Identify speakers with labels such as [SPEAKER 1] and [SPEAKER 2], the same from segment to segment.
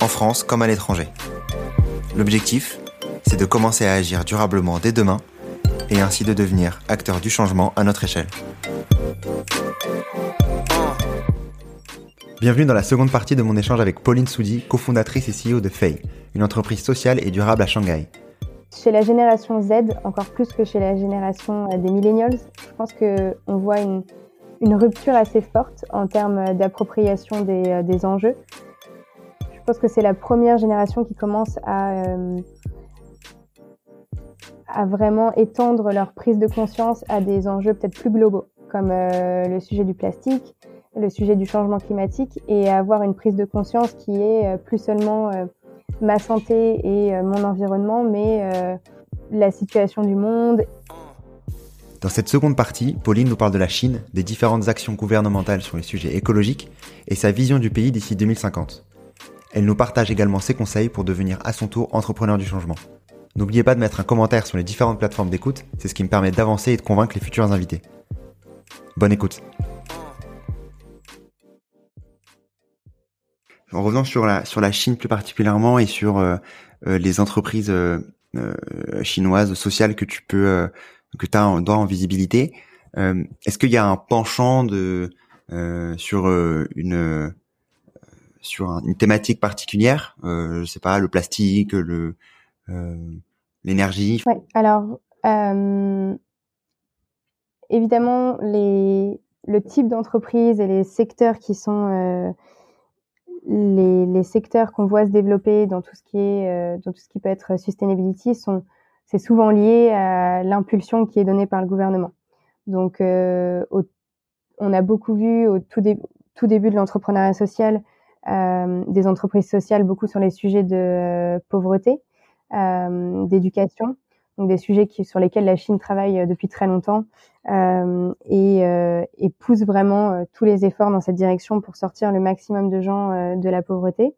[SPEAKER 1] en France comme à l'étranger. L'objectif, c'est de commencer à agir durablement dès demain et ainsi de devenir acteur du changement à notre échelle. Bienvenue dans la seconde partie de mon échange avec Pauline Soudi, cofondatrice et CEO de Fei, une entreprise sociale et durable à Shanghai.
[SPEAKER 2] Chez la génération Z, encore plus que chez la génération des millennials, je pense qu'on voit une, rupture assez forte en termes d'appropriation des, euh, des, enjeux. Je pense que c'est la première génération qui commence à, euh, à vraiment étendre leur prise de conscience à des enjeux peut-être plus globaux, comme euh, le sujet du plastique, le sujet du changement climatique, et avoir une prise de conscience qui est euh, plus seulement ma santé et mon environnement, mais la situation du monde.
[SPEAKER 1] Dans cette seconde partie, Pauline nous parle de la Chine, des différentes actions gouvernementales sur les sujets écologiques et sa vision du pays d'ici 2050. Elle nous partage également ses conseils pour devenir à son tour entrepreneur du changement. N'oubliez pas de mettre un commentaire sur les différentes plateformes d'écoute, c'est ce qui me permet d'avancer et de convaincre les futurs invités. Bonne écoute. En revenant sur la, Chine plus particulièrement et sur euh, euh, les entreprises euh, chinoises sociales que tu peux que tu as en, visibilité, est-ce qu'il y a un penchant sur une sur une thématique particulière, je sais pas, le plastique, le l'énergie.
[SPEAKER 2] Ouais, alors évidemment les le type d'entreprise et les secteurs qui sont les, secteurs qu'on voit se développer dans tout ce qui est euh, dans tout ce qui peut être sustainability sont c'est souvent lié à l'impulsion qui est donnée par le gouvernement. Donc euh, on a beaucoup vu au tout, tout début de l'entrepreneuriat social euh, des entreprises sociales beaucoup sur les sujets de pauvreté, d'éducation, donc des sujets qui, sur lesquels la Chine travaille euh, depuis très longtemps euh, et, euh, et, pousse vraiment euh, tous les efforts dans cette direction pour sortir le maximum de gens euh, de la pauvreté.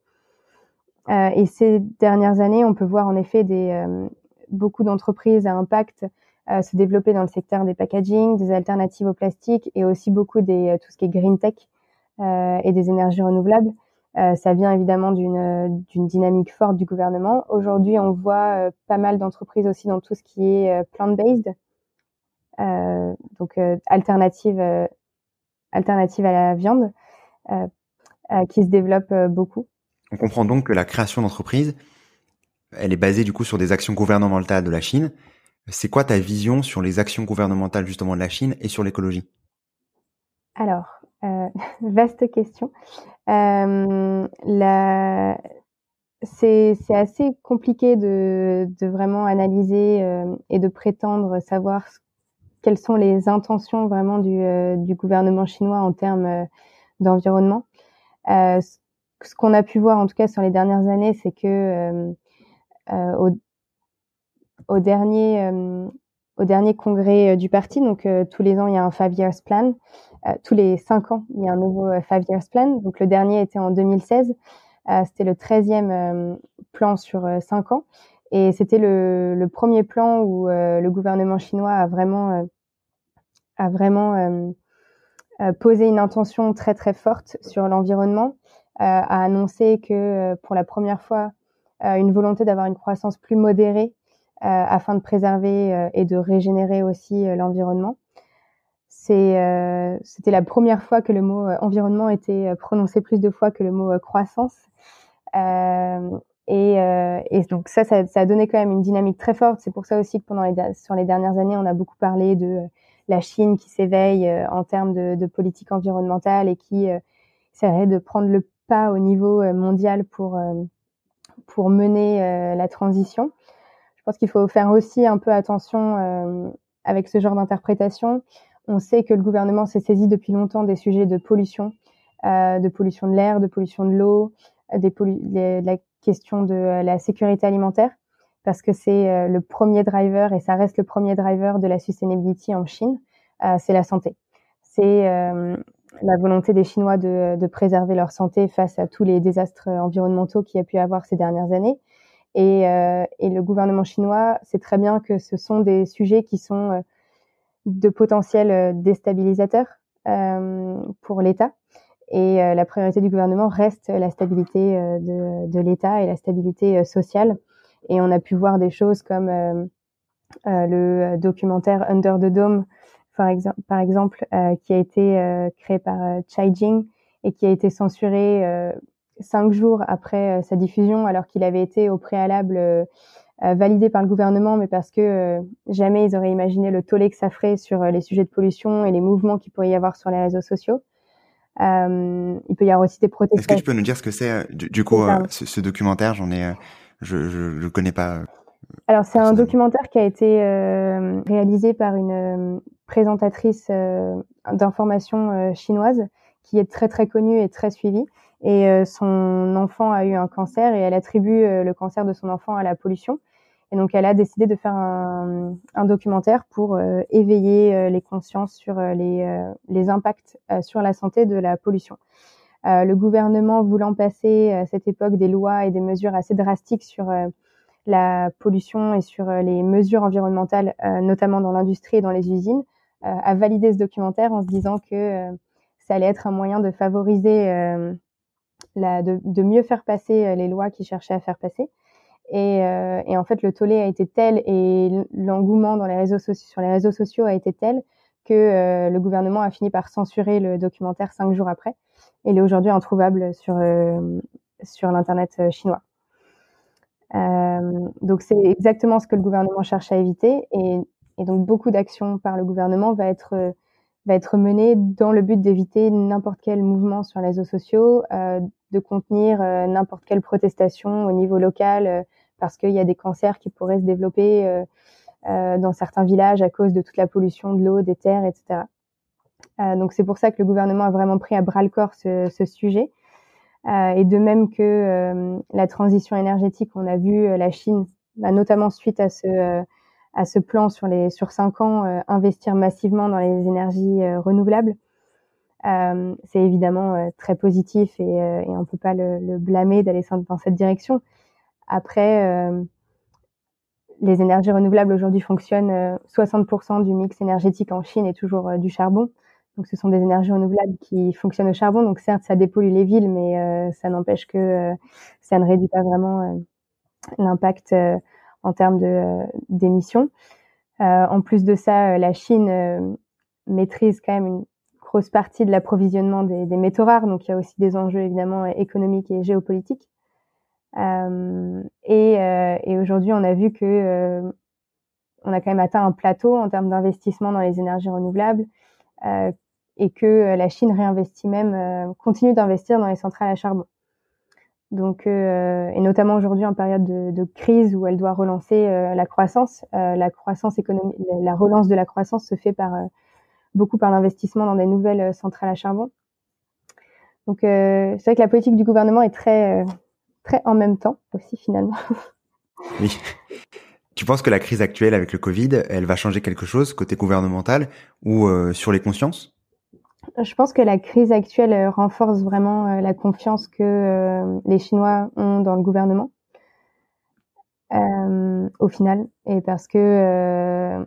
[SPEAKER 2] Euh, et ces dernières années, on peut voir en effet beaucoup d'entreprises à impact se développer dans le secteur des packaging, des alternatives au plastique et aussi beaucoup des tout ce qui est green tech et des énergies renouvelables. Euh, ça vient évidemment d'une d'une dynamique forte du gouvernement. Aujourd'hui, on voit euh, pas mal d'entreprises aussi dans tout ce qui est euh, plant-based, donc alternative alternative à la viande, qui se développe beaucoup.
[SPEAKER 1] On comprend donc que la création d'entreprises, elle est basée du coup sur des actions gouvernementales de la Chine. C'est quoi ta vision sur les actions gouvernementales justement de la Chine et sur l'écologie?
[SPEAKER 2] Alors, euh, vaste question. Euh, la... C'est assez compliqué de, de vraiment analyser euh, et de prétendre savoir quelles sont les intentions vraiment du, euh, du gouvernement chinois en termes euh, d'environnement. ce qu'on a pu voir en tout cas sur les dernières années, c'est que au, au, dernier au dernier congrès du parti, donc tous les ans il y a un five years plan, euh, tous les cinq ans, il y a un nouveau euh, Five Years Plan. Donc le dernier était en 2016. Euh, c'était le 13e plan sur cinq ans. Et c'était le, le, premier plan où le gouvernement chinois a vraiment, a vraiment posé une intention très très forte sur l'environnement, a annoncé que pour la première fois, une volonté d'avoir une croissance plus modérée afin de préserver et de régénérer aussi l'environnement. Euh, c'était la première fois que le mot euh, environnement était euh, prononcé plus de fois que le mot croissance. Et, et, donc ça, ça, ça, a donné quand même une dynamique très forte. C'est pour ça aussi que pendant les, sur les dernières années, on a beaucoup parlé de la Chine qui s'éveille en termes de, de, politique environnementale et qui essaierait de prendre le pas au niveau mondial pour pour mener la transition. Pense qu'il faut faire aussi un peu attention avec ce genre d'interprétation. On sait que le gouvernement s'est saisi depuis longtemps des sujets de pollution, euh, de pollution de l'air, de pollution de l'eau, euh, des de la question de la sécurité alimentaire parce que c'est le premier driver et ça reste le premier driver de la sustainability en Chine, c'est la santé. C'est la volonté des Chinois de, de, préserver leur santé face à tous les désastres environnementaux qu'il y a pu avoir ces dernières années. Et, et le gouvernement chinois sait très bien que ce sont des sujets qui sont de potentiels déstabilisateurs pour l'État. Et la priorité du gouvernement reste la stabilité de, de l'État et la stabilité sociale. Et on a pu voir des choses comme euh, euh, le documentaire Under the Dome, par, exemple, par exemple euh, qui a été créé par Chai Jing et qui a été censuré cinq jours après sa diffusion, alors qu'il avait été au préalable validé par le gouvernement, mais parce que jamais ils auraient imaginé le tollé que ça ferait sur les sujets de pollution et les mouvements qu'il pourrait y avoir sur les réseaux sociaux. Euh, il peut y avoir aussi des protestations.
[SPEAKER 1] Est-ce que tu peux nous dire ce que c'est du, coup ce, ce, documentaire? J'en ai je, je, je connais pas. Euh,
[SPEAKER 2] Alors c'est un documentaire qui a été euh, réalisé par une euh, présentatrice d'information chinoise qui est très très connue et très suivie. Et son enfant a eu un cancer et elle attribue le cancer de son enfant à la pollution. Et donc elle a décidé de faire un, un documentaire pour éveiller les consciences sur les, les impacts sur la santé de la pollution. Euh, le gouvernement voulant passer à cette époque des lois et des mesures assez drastiques sur euh, la pollution et sur euh, les mesures environnementales, notamment dans l'industrie et dans les usines, a validé ce documentaire en se disant que ça allait être un moyen de favoriser, de, mieux faire passer les lois qu'ils cherchaient à faire passer. Et, et, en fait, le tollé a été tel et l'engouement sur les réseaux sociaux a été tel que le gouvernement a fini par censurer le documentaire cinq jours après il est aujourd'hui introuvable sur, euh, sur l'Internet euh, chinois. Euh, donc c'est exactement ce que le gouvernement cherche à éviter et, et donc beaucoup d'actions par le gouvernement va être va être menée dans le but d'éviter n'importe quel mouvement sur les réseaux sociaux, euh, de contenir euh, n'importe quelle protestation au niveau local, euh, parce qu'il y a des cancers qui pourraient se développer dans certains villages à cause de toute la pollution de l'eau, des terres, etc. Euh, donc c'est pour ça que le gouvernement a vraiment pris à bras le corps ce, ce sujet. Euh, et de même que euh, la transition énergétique, on a vu la Chine, bah, notamment suite à ce à ce plan sur les sur cinq ans, investir massivement dans les énergies renouvelables. c'est évidemment très positif et, on peut pas le, le blâmer d'aller dans cette direction. Après, les énergies renouvelables aujourd'hui fonctionnent. 60% du mix énergétique en Chine est toujours du charbon. Donc, ce sont des énergies renouvelables qui fonctionnent au charbon. Donc, certes, ça dépollue les villes, mais euh, ça n'empêche que euh, ça ne réduit pas vraiment euh, l'impact en termes de d'émissions. en plus de ça, la Chine maîtrise quand même une grosse partie de l'approvisionnement des, des, métaux rares. Donc, il y a aussi des enjeux évidemment économiques et géopolitiques. et, et aujourd'hui, on a vu que on a quand même atteint un plateau en termes d'investissement dans les énergies renouvelables. Euh, et que euh, la Chine réinvestit même, euh, continue d'investir dans les centrales à charbon. Donc, euh, et notamment aujourd'hui en période de, crise où elle doit relancer la croissance, la croissance économique, la relance de la croissance se fait par beaucoup par l'investissement dans des nouvelles centrales à charbon. Donc, c'est vrai que la politique du gouvernement est très, très en même temps aussi finalement.
[SPEAKER 1] Oui. Tu penses que la crise actuelle avec le Covid, elle va changer quelque chose côté gouvernemental ou sur les consciences?
[SPEAKER 2] Je pense que la crise actuelle euh, renforce vraiment euh, la confiance que euh, les Chinois ont dans le gouvernement, au final, et parce que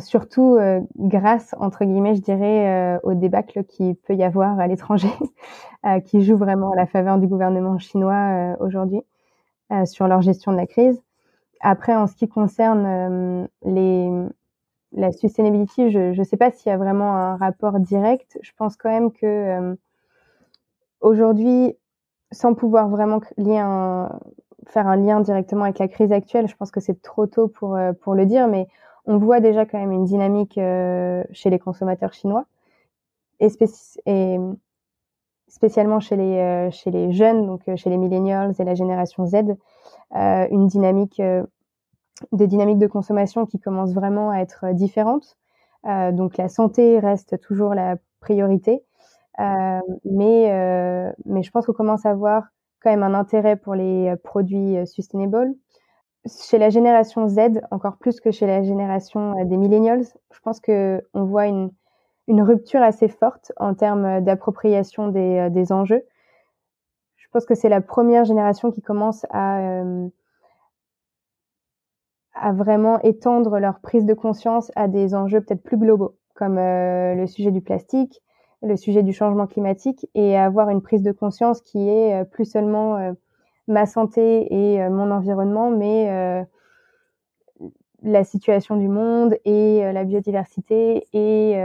[SPEAKER 2] surtout grâce entre guillemets, je dirais, au débâcle qui peut y avoir à l'étranger, qui joue vraiment à la faveur du gouvernement chinois aujourd'hui sur leur gestion de la crise. Après, en ce qui concerne les la sustainability, je ne sais pas s'il y a vraiment un rapport direct. Je pense quand même que euh, aujourd'hui, sans pouvoir vraiment lier un, faire un lien directement avec la crise actuelle, je pense que c'est trop tôt pour, euh, pour le dire, mais on voit déjà quand même une dynamique euh, chez les consommateurs chinois et, et spécialement chez les, chez les jeunes, donc chez les millennials et la génération Z, une dynamique des dynamiques de consommation qui commencent vraiment à être euh, différentes. Euh, donc la santé reste toujours la priorité, euh, mais, euh, mais je pense qu'on commence à voir quand même un intérêt pour les produits sustainable. Chez la génération Z, encore plus que chez la génération des millennials, je pense que on voit une, une rupture assez forte en termes d'appropriation des, des enjeux. Je pense que c'est la première génération qui commence à à vraiment étendre leur prise de conscience à des enjeux peut-être plus globaux, comme euh, le sujet du plastique, le sujet du changement climatique, et avoir une prise de conscience qui est euh, plus seulement euh, ma santé et mon environnement, mais la situation du monde et la biodiversité et,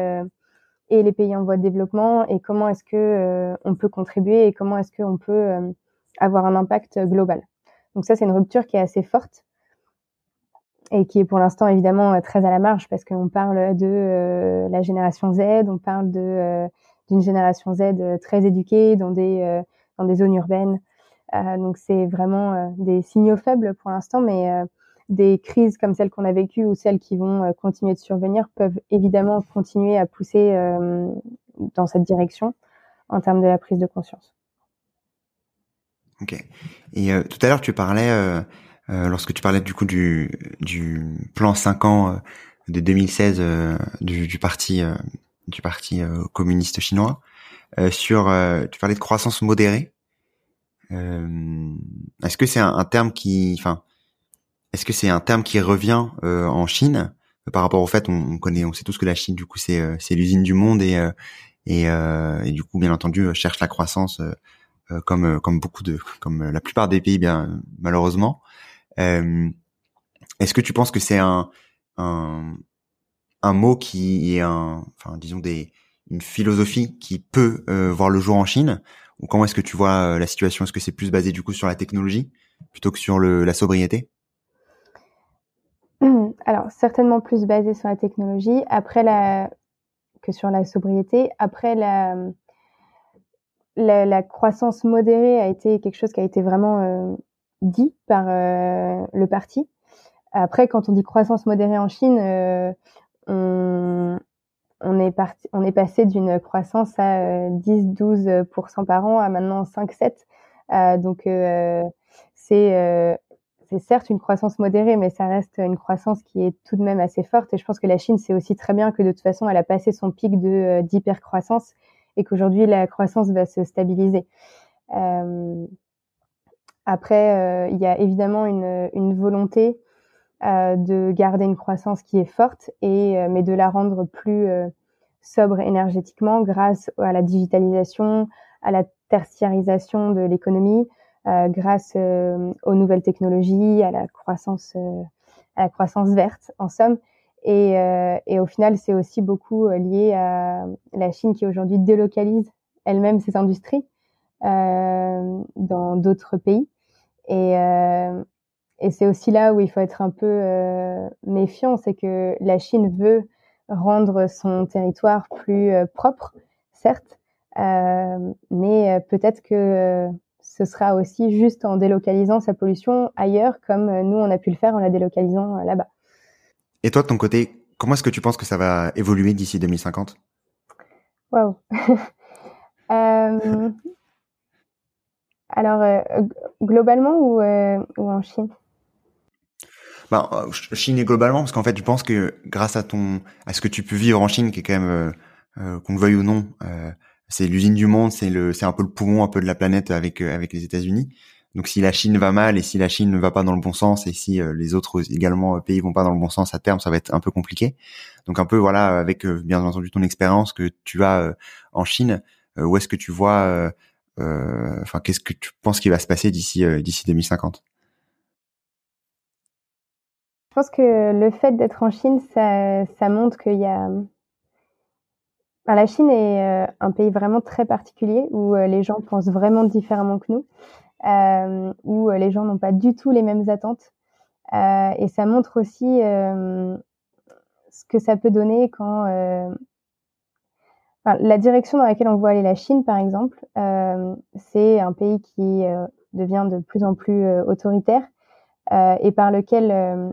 [SPEAKER 2] et les pays en voie de développement et comment est-ce que on peut contribuer et comment est-ce qu'on peut avoir un impact global. Donc ça, c'est une rupture qui est assez forte et qui est pour l'instant évidemment euh, très à la marge parce qu'on parle de euh, la génération Z, on parle euh, d'une génération Z très éduquée dans des dans des zones urbaines. donc c'est vraiment des signaux faibles pour l'instant, mais des crises comme celles qu'on a vécues ou celles qui vont continuer de survenir peuvent évidemment continuer à pousser dans cette direction en termes de la prise de conscience.
[SPEAKER 1] Ok. Et tout à l'heure, tu parlais lorsque tu parlais du coup du, du plan 5 ans euh, de 2016 euh, du, du, parti du parti communiste chinois sur tu parlais de croissance modérée. Est-ce que c'est un, terme qui enfin est-ce que c'est un terme qui revient en Chine? Par rapport au fait on, connaît on sait tous que la Chine du coup c'est c'est l'usine du monde et et, et, du coup bien entendu cherche la croissance comme comme beaucoup de comme la plupart des pays bien malheureusement. euh, Est-ce que tu penses que c'est un, un, un mot qui est un, enfin disons des, une philosophie qui peut euh, voir le jour en Chine? Ou comment est-ce que tu vois euh, la situation? Est-ce que c'est plus basé du coup sur la technologie plutôt que sur le, la sobriété?
[SPEAKER 2] Alors certainement plus basé sur la technologie. Après la que sur la sobriété. Après la la, croissance modérée a été quelque chose qui a été vraiment euh, dit par euh, le parti. Après, quand on dit croissance modérée en Chine, euh, on, est parti, on est passé d'une croissance à 10-12% euh, par an à maintenant 5-7. donc, c'est certes une croissance modérée, mais ça reste une croissance qui est tout de même assez forte. Et je pense que la Chine sait aussi très bien que de toute façon, elle a passé son pic de d'hypercroissance et qu'aujourd'hui, la croissance va se stabiliser. Après, euh, il y a évidemment une, volonté euh, de garder une croissance qui est forte, euh, mais de la rendre plus sobre énergétiquement grâce à la digitalisation, à la tertiarisation de l'économie, grâce aux nouvelles technologies, à la croissance, à la croissance verte, en somme. Et, au final, c'est aussi beaucoup lié à la Chine qui aujourd'hui délocalise elle-même ses industries dans d'autres pays. Et, euh, et c'est aussi là où il faut être un peu euh, méfiant, c'est que la Chine veut rendre son territoire plus propre, certes, mais peut-être que ce sera aussi juste en délocalisant sa pollution ailleurs, comme nous, on a pu le faire en la délocalisant là-bas.
[SPEAKER 1] Et toi, de ton côté, comment est-ce que tu penses que ça va évoluer d'ici 2050
[SPEAKER 2] Waouh euh, alors, euh, globalement ou, euh, ou en Chine?
[SPEAKER 1] Ben, Chine et globalement, parce qu'en fait, je pense que grâce à ton, à ce que tu peux vivre en Chine, qui est quand même, euh, qu'on le veuille ou non, c'est l'usine du monde, c'est un peu le poumon un peu de la planète avec avec les États-Unis. Donc, si la Chine va mal et si la Chine ne va pas dans le bon sens et si les autres également pays vont pas dans le bon sens à terme, ça va être un peu compliqué. Donc, un peu voilà, avec bien entendu ton expérience que tu as en Chine, où est-ce que tu vois euh, enfin, qu'est-ce que tu penses qu'il va se passer d'ici euh, d'ici 2050
[SPEAKER 2] Je pense que le fait d'être en Chine, ça, montre qu'il y a la Chine est euh, un pays vraiment très particulier où les gens pensent vraiment différemment que nous, euh, où les gens n'ont pas du tout les mêmes attentes. Euh, et ça montre aussi ce que ça peut donner quand la direction dans laquelle on voit aller la Chine, par exemple, euh, c'est un pays qui euh, devient de plus en plus euh, autoritaire euh, et par lequel euh,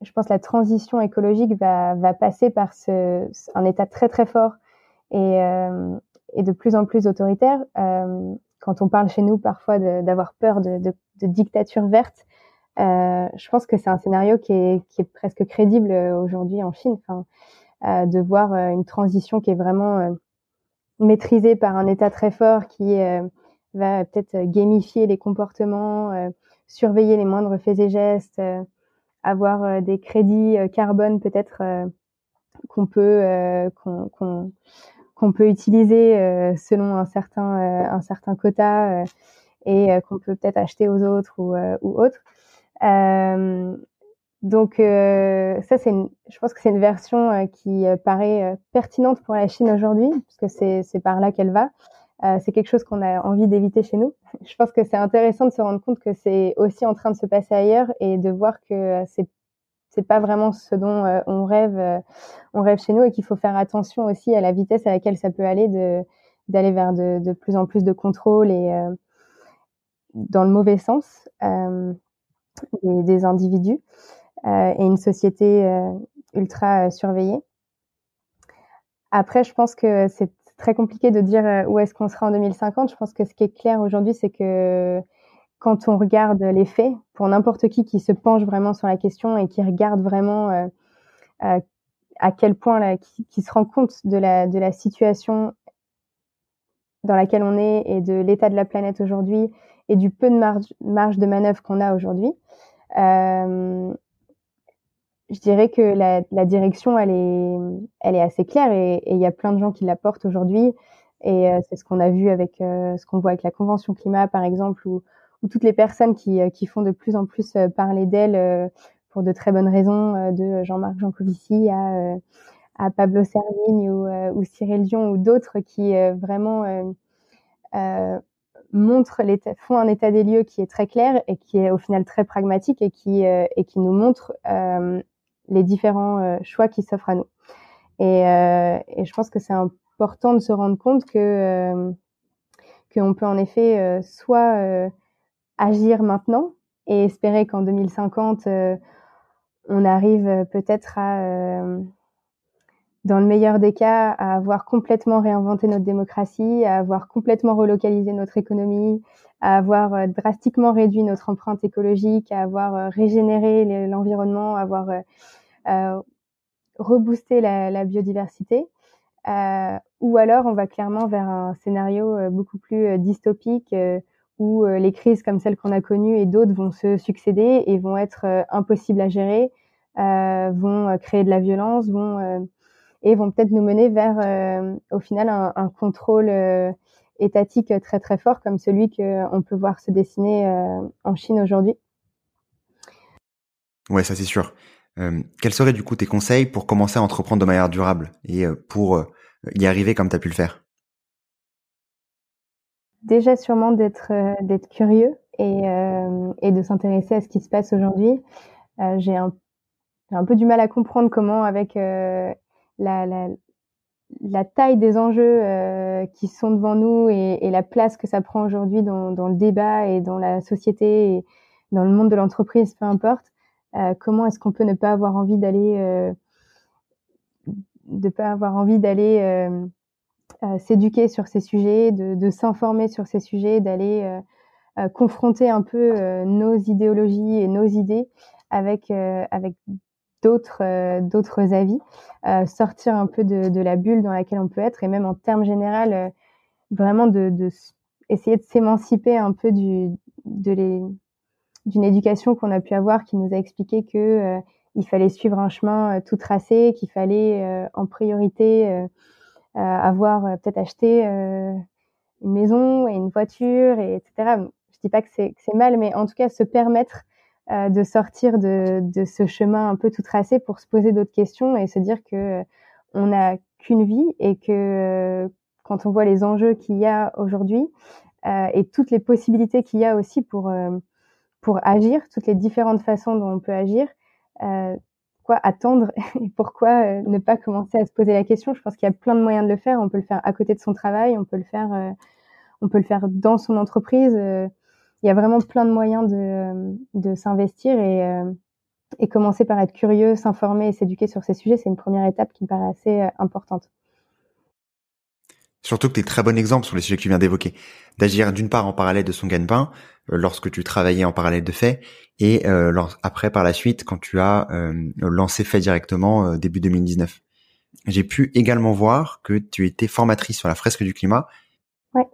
[SPEAKER 2] je pense la transition écologique va, va passer par ce, un état très très fort et, et de plus en plus autoritaire. quand on parle chez nous parfois d'avoir peur de, de, de, dictature verte, euh, je pense que c'est un scénario qui est, qui est, presque crédible aujourd'hui en Chine. Enfin, euh, de voir euh, une transition qui est vraiment euh, maîtrisée par un État très fort qui va peut-être gamifier les comportements, surveiller les moindres faits et gestes, avoir des crédits carbone peut-être qu'on peut qu'on peut utiliser selon un certain un certain quota et qu'on peut peut-être acheter aux autres ou, autres. Euh, donc euh, ça, c'est, je pense que c'est une version euh, qui euh, paraît pertinente pour la Chine aujourd'hui, puisque c'est, par là qu'elle va. c'est quelque chose qu'on a envie d'éviter chez nous. Je pense que c'est intéressant de se rendre compte que c'est aussi en train de se passer ailleurs et de voir que c'est c'est pas vraiment ce dont on rêve on rêve chez nous et qu'il faut faire attention aussi à la vitesse à laquelle ça peut aller de d'aller vers de, de plus en plus de contrôle et dans le mauvais sens des, des individus. Euh, et une société euh, ultra euh, surveillée. Après, je pense que c'est très compliqué de dire où est-ce qu'on sera en 2050. Je pense que ce qui est clair aujourd'hui, c'est que quand on regarde les faits, pour n'importe qui qui se penche vraiment sur la question et qui regarde vraiment euh, à quel point, là, qui, qui, se rend compte de la, de la situation dans laquelle on est et de l'état de la planète aujourd'hui et du peu de marge, marge de manœuvre qu'on a aujourd'hui, euh, je dirais que la, la, direction, elle est, elle est assez claire et il y a plein de gens qui la portent aujourd'hui. Et euh, c'est ce qu'on a vu avec euh, ce qu'on voit avec la Convention climat, par exemple, ou, ou toutes les personnes qui, euh, qui font de plus en plus parler d'elle pour de très bonnes raisons, de Jean-Marc Jancovici à, à Pablo Servigne ou, ou Cyril Dion ou d'autres qui vraiment montrent l'état, font un état des lieux qui est très clair et qui est au final très pragmatique et qui, et qui nous montre les différents euh, choix qui s'offrent à nous. Et, euh, et, je pense que c'est important de se rendre compte que euh, qu'on peut en effet soit agir maintenant et espérer qu'en 2050 on arrive peut-être à dans le meilleur des cas, à avoir complètement réinventé notre démocratie, à avoir complètement relocalisé notre économie, à avoir drastiquement réduit notre empreinte écologique, à avoir régénéré l'environnement, à avoir rebooster la, biodiversité. Euh, ou alors on va clairement vers un scénario euh, beaucoup plus dystopique où les crises comme celles qu'on a connues et d'autres vont se succéder et vont être impossibles à gérer, vont créer de la violence, vont et vont peut-être nous mener vers au final un, un contrôle étatique très très fort comme celui qu'on peut voir se dessiner en Chine aujourd'hui.
[SPEAKER 1] Ouais, ça c'est sûr. Euh, quels seraient du coup tes conseils pour commencer à entreprendre de manière durable et euh, pour euh, y arriver comme tu as pu le faire?
[SPEAKER 2] Déjà sûrement d'être curieux et, de s'intéresser à ce qui se passe aujourd'hui. J'ai un, peu du mal à comprendre comment avec la, taille des enjeux qui sont devant nous et, la place que ça prend aujourd'hui dans, dans, le débat et dans la société et dans le monde de l'entreprise, peu importe, comment est-ce qu'on peut ne pas avoir envie d'aller euh, de pas avoir envie d'aller euh, s'éduquer sur ces sujets, de, s'informer sur ces sujets, d'aller confronter un peu nos idéologies et nos idées avec avec d'autres d'autres avis, sortir un peu de, la bulle dans laquelle on peut être et même en termes général vraiment de, de essayer de s'émanciper un peu de les d'une éducation qu'on a pu avoir qui nous a expliqué que euh, il fallait suivre un chemin euh, tout tracé, qu'il fallait euh, en priorité avoir peut-être acheté une maison et une voiture, et etc. Je dis pas que c'est mal, mais en tout cas se permettre de sortir de, de, ce chemin un peu tout tracé pour se poser d'autres questions et se dire que on n'a qu'une vie et que quand on voit les enjeux qu'il y a aujourd'hui et toutes les possibilités qu'il y a aussi pour pour agir, toutes les différentes façons dont on peut agir. Euh, quoi attendre et pourquoi euh, ne pas commencer à se poser la question? Je pense qu'il y a plein de moyens de le faire. On peut le faire à côté de son travail, on peut le faire, euh, on peut le faire dans son entreprise. Euh, il y a vraiment plein de moyens de, s'investir et commencer par être curieux, s'informer et s'éduquer sur ces sujets. C'est une première étape qui me paraît assez importante.
[SPEAKER 1] Surtout que tu es très bon exemple sur les sujets que tu viens d'évoquer. D'agir d'une part en parallèle de son gagne-pain, euh, lorsque tu travaillais en parallèle de fait, et euh, après par la suite quand tu as euh, lancé fait directement début 2019. J'ai pu également voir que tu étais formatrice sur la fresque du climat.
[SPEAKER 2] Ouais.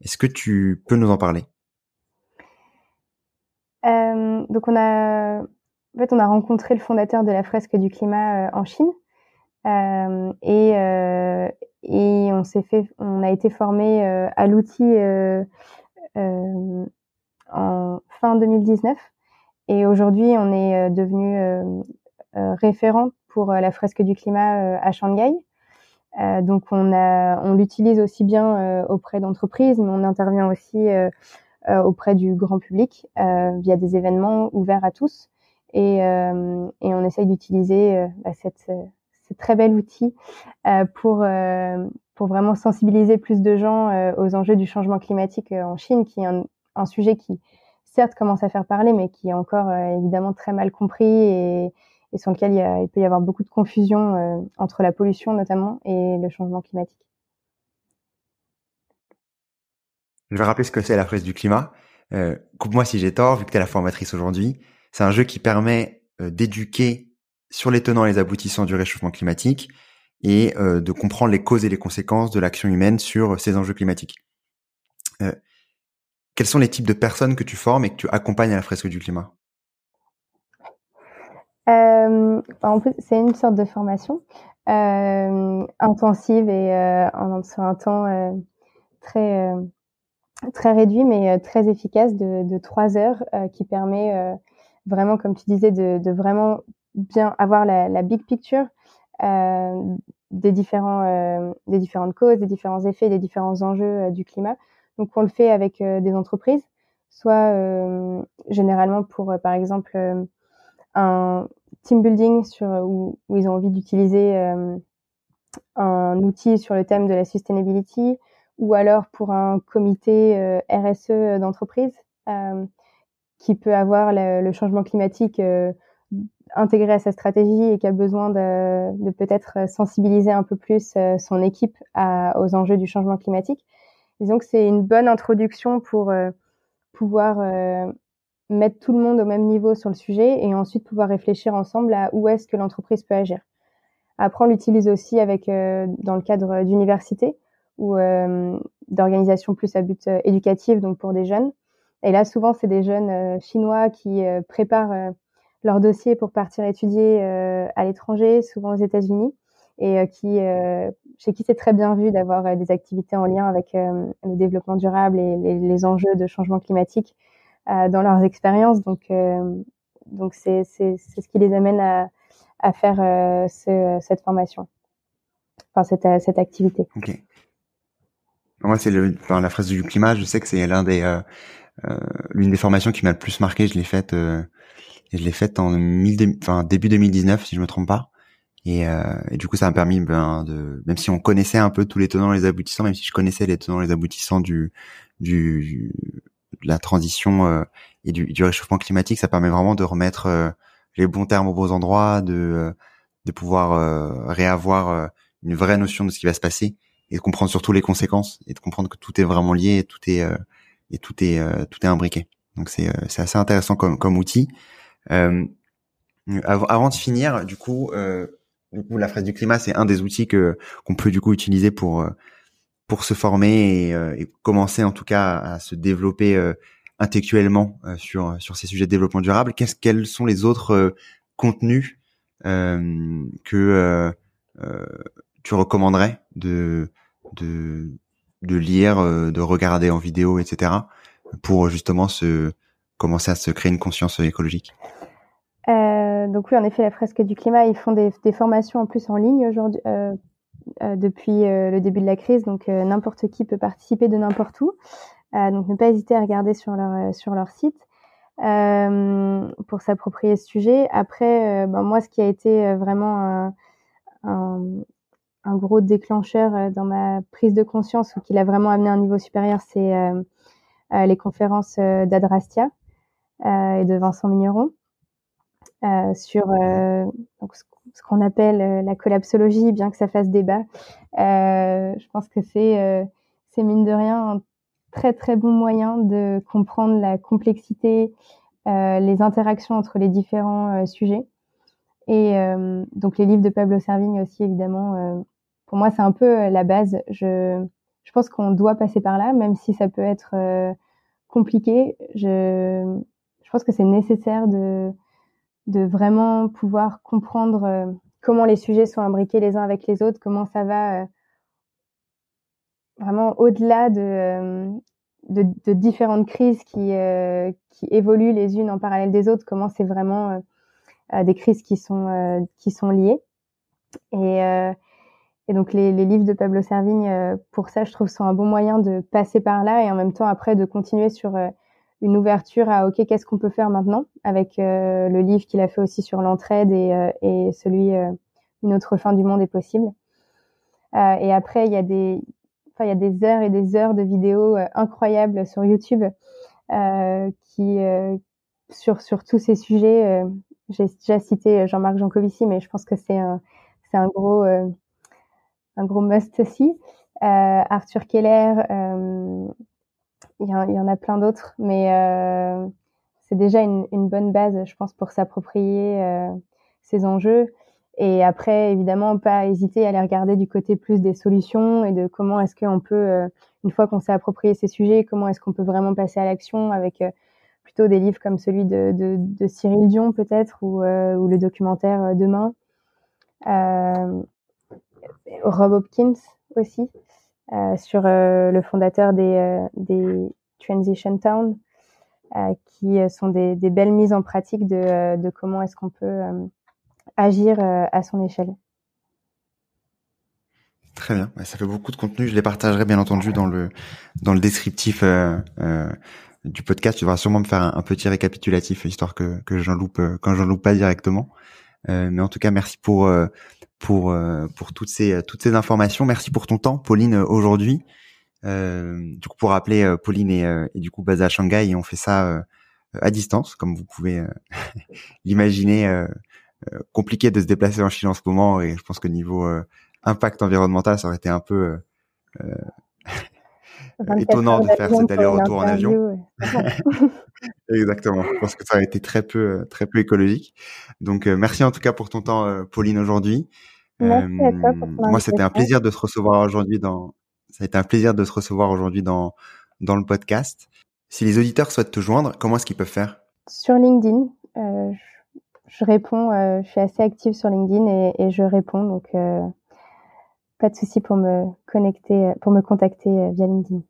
[SPEAKER 1] Est-ce que tu peux nous en parler?
[SPEAKER 2] Donc on a, en fait, on a rencontré le fondateur de la fresque du climat en Chine. Euh, et, euh, et on s'est fait, on a été formé euh, à l'outil en fin 2019. Et aujourd'hui, on est devenu référent pour la fresque du climat à Shanghai. Euh, donc on, on l'utilise aussi bien euh, auprès d'entreprises, mais on intervient aussi euh, auprès du grand public via des événements ouverts à tous. Et, et on essaye d'utiliser bah, cette, très bel outil euh, pour, euh, pour vraiment sensibiliser plus de gens euh, aux enjeux du changement climatique en Chine, qui est un, sujet qui, certes, commence à faire parler, mais qui est encore évidemment très mal compris et, et sur lequel il, peut y avoir beaucoup de confusion entre la pollution notamment et le changement climatique.
[SPEAKER 1] Je vais rappeler ce que c'est la fresque du climat. Coupe-moi si j'ai tort, vu que tu es la formatrice aujourd'hui. C'est un jeu qui permet d'éduquer sur les tenants et les aboutissants du réchauffement climatique et euh, de comprendre les causes et les conséquences de l'action humaine sur ces enjeux climatiques. Euh, quels sont les types de personnes que tu formes et que tu accompagnes à la fresque du climat?
[SPEAKER 2] Euh, c'est une sorte de formation euh, intensive et euh, en, sur un temps très très réduit mais très efficace de, trois heures qui permet vraiment, comme tu disais, de, de vraiment bien avoir la, big picture euh, des différents euh, des différentes causes, des différents effets, des différents enjeux euh, du climat. Donc on le fait avec euh, des entreprises, soit généralement pour par exemple un team building sur où, ils ont envie d'utiliser un outil sur le thème de la sustainability, ou alors pour un comité RSE d'entreprise qui peut avoir le, le changement climatique intégré à sa stratégie et qui a besoin de, peut-être sensibiliser un peu plus euh, son équipe aux enjeux du changement climatique. Disons que c'est une bonne introduction pour euh, pouvoir euh, mettre tout le monde au même niveau sur le sujet et ensuite pouvoir réfléchir ensemble à où est-ce que l'entreprise peut agir. Après, on l'utilise aussi avec dans le cadre d'université ou d'organisations plus à but éducatif, donc pour des jeunes. Et là, souvent, c'est des jeunes chinois qui préparent leur dossier pour partir étudier euh, à l'étranger, souvent aux États-Unis, et euh, qui, euh, chez qui c'est très bien vu d'avoir des activités en lien avec le développement durable et les, enjeux de changement climatique dans leurs expériences. Donc, donc c'est, ce qui les amène à, faire ce, cette formation, enfin cette, cette activité.
[SPEAKER 1] Ok. Moi, c'est le, enfin, la phrase du climat. Je sais que c'est l'un des, l'une des formations qui m'a le plus marqué. Je l'ai faite et je l'ai faite en enfin, début 2019 si je me trompe pas. Et, euh, du coup, ça m'a permis, ben, de, même si on connaissait un peu tous les tenants et les aboutissants, même si je connaissais les tenants et les aboutissants du, du, de la transition euh, et du, du, réchauffement climatique, ça permet vraiment de remettre euh, les bons termes aux bons endroits, de, euh, de pouvoir euh, réavoir une vraie notion de ce qui va se passer et de comprendre surtout les conséquences et de comprendre que tout est vraiment lié et tout est et tout est tout est imbriqué. Donc c'est c'est assez intéressant comme comme outil. Euh, avant de finir, du coup, euh, du coup, la fraise du climat, c'est un des outils que qu'on peut du coup utiliser pour euh, pour se former et, euh, et, commencer en tout cas à se développer euh, intellectuellement sur sur ces sujets de développement durable. Qu'est-ce quels sont les autres contenus que tu recommanderais de de de lire, de regarder en vidéo, etc. pour justement se commencer à se créer une conscience écologique
[SPEAKER 2] euh, donc oui, en effet, la fresque du climat, ils font des, formations en plus en ligne aujourd'hui euh, euh, depuis le début de la crise, donc n'importe qui peut participer de n'importe où. donc ne pas hésiter à regarder sur leur sur leur site pour s'approprier ce sujet. Après, ben, moi, ce qui a été vraiment un, un gros déclencheur dans ma prise de conscience ou qui l'a vraiment amené à un niveau supérieur, c'est les conférences d'Adrastia et de Vincent Migneron. Euh, sur euh, donc, ce qu'on appelle la collapsologie, bien que ça fasse débat. je pense que c'est c'est mine de rien un très très bon moyen de comprendre la complexité, les interactions entre les différents sujets. Et donc les livres de Pablo Servigne aussi, évidemment, pour moi, c'est un peu la base. Je, je pense qu'on doit passer par là, même si ça peut être compliqué. Je, je pense que c'est nécessaire de, de vraiment pouvoir comprendre euh, comment les sujets sont imbriqués les uns avec les autres, comment ça va euh, vraiment au-delà de, euh, de, de, différentes crises qui, qui évoluent les unes en parallèle des autres, comment c'est vraiment des crises qui sont, qui sont liées. Et, et donc les, les, livres de Pablo Servigne, pour ça, je trouve, sont un bon moyen de passer par là et en même temps après de continuer sur une ouverture à OK, qu'est-ce qu'on peut faire maintenant avec euh, le livre qu'il a fait aussi sur l'entraide et, euh, et celui euh, Une autre fin du monde est possible. et après, il y a des, il y a des heures et des heures de vidéos incroyables sur YouTube qui sur sur tous ces sujets. J'ai déjà cité Jean-Marc Jancovici, mais je pense que c'est un c'est un gros un gros must aussi. Arthur Keller, il y, en, a plein d'autres, mais euh, c'est déjà une, bonne base, je pense, pour s'approprier euh, ces enjeux. Et après, évidemment, pas hésiter à aller regarder du côté plus des solutions et de comment est-ce qu'on peut, euh, une fois qu'on s'est approprié ces sujets, comment est-ce qu'on peut vraiment passer à l'action avec plutôt des livres comme celui de, de, Cyril Dion peut-être ou, ou, le documentaire Demain. Rob Hopkins aussi. Euh, sur euh, le fondateur des, euh, des Transition Town, qui sont des, des, belles mises en pratique de, de comment est-ce qu'on peut agir à son échelle.
[SPEAKER 1] Très bien, ça fait beaucoup de contenu. Je les partagerai bien entendu dans le dans le descriptif euh, euh, du podcast. Tu devras sûrement me faire un, petit récapitulatif histoire que que j'en loupe quand j'en loupe pas directement. Euh, mais en tout cas, merci pour pour euh, pour toutes ces toutes ces informations. Merci pour ton temps, Pauline, aujourd'hui. Euh, du coup, pour rappeler, Pauline est, du coup basée à Shanghai et on fait ça à distance, comme vous pouvez l'imaginer. compliqué de se déplacer en Chine en ce moment et je pense que niveau impact environnemental, ça aurait été un peu étonnant de faire cet aller-retour en avion. Exactement. Je pense que ça a été très peu, très peu écologique. Donc, euh, merci en tout cas pour ton temps, euh, Pauline, aujourd'hui.
[SPEAKER 2] Euh,
[SPEAKER 1] moi, c'était un plaisir de se recevoir aujourd'hui dans. Ça a été un plaisir de se recevoir aujourd'hui dans dans le podcast. Si les auditeurs souhaitent te joindre, comment est-ce qu'ils peuvent faire?
[SPEAKER 2] Sur LinkedIn, je, je, réponds. je suis assez active sur LinkedIn et, et je réponds. Donc, pas de souci pour me connecter, pour me contacter via LinkedIn.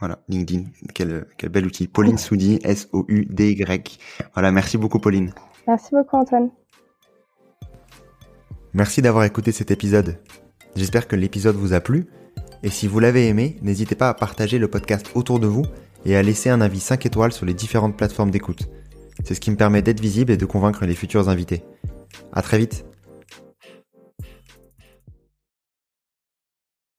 [SPEAKER 1] Voilà, LinkedIn, quel, quel bel outil. Pauline Soudi, S-O-U-D-Y. Voilà, merci beaucoup Pauline.
[SPEAKER 2] Merci beaucoup Antoine.
[SPEAKER 1] Merci d'avoir écouté cet épisode. J'espère que l'épisode vous a plu. Et si vous l'avez aimé, n'hésitez pas à partager le podcast autour de vous et à laisser un avis 5 étoiles sur les différentes plateformes d'écoute. C'est ce qui me permet d'être visible et de convaincre les futurs invités. À très vite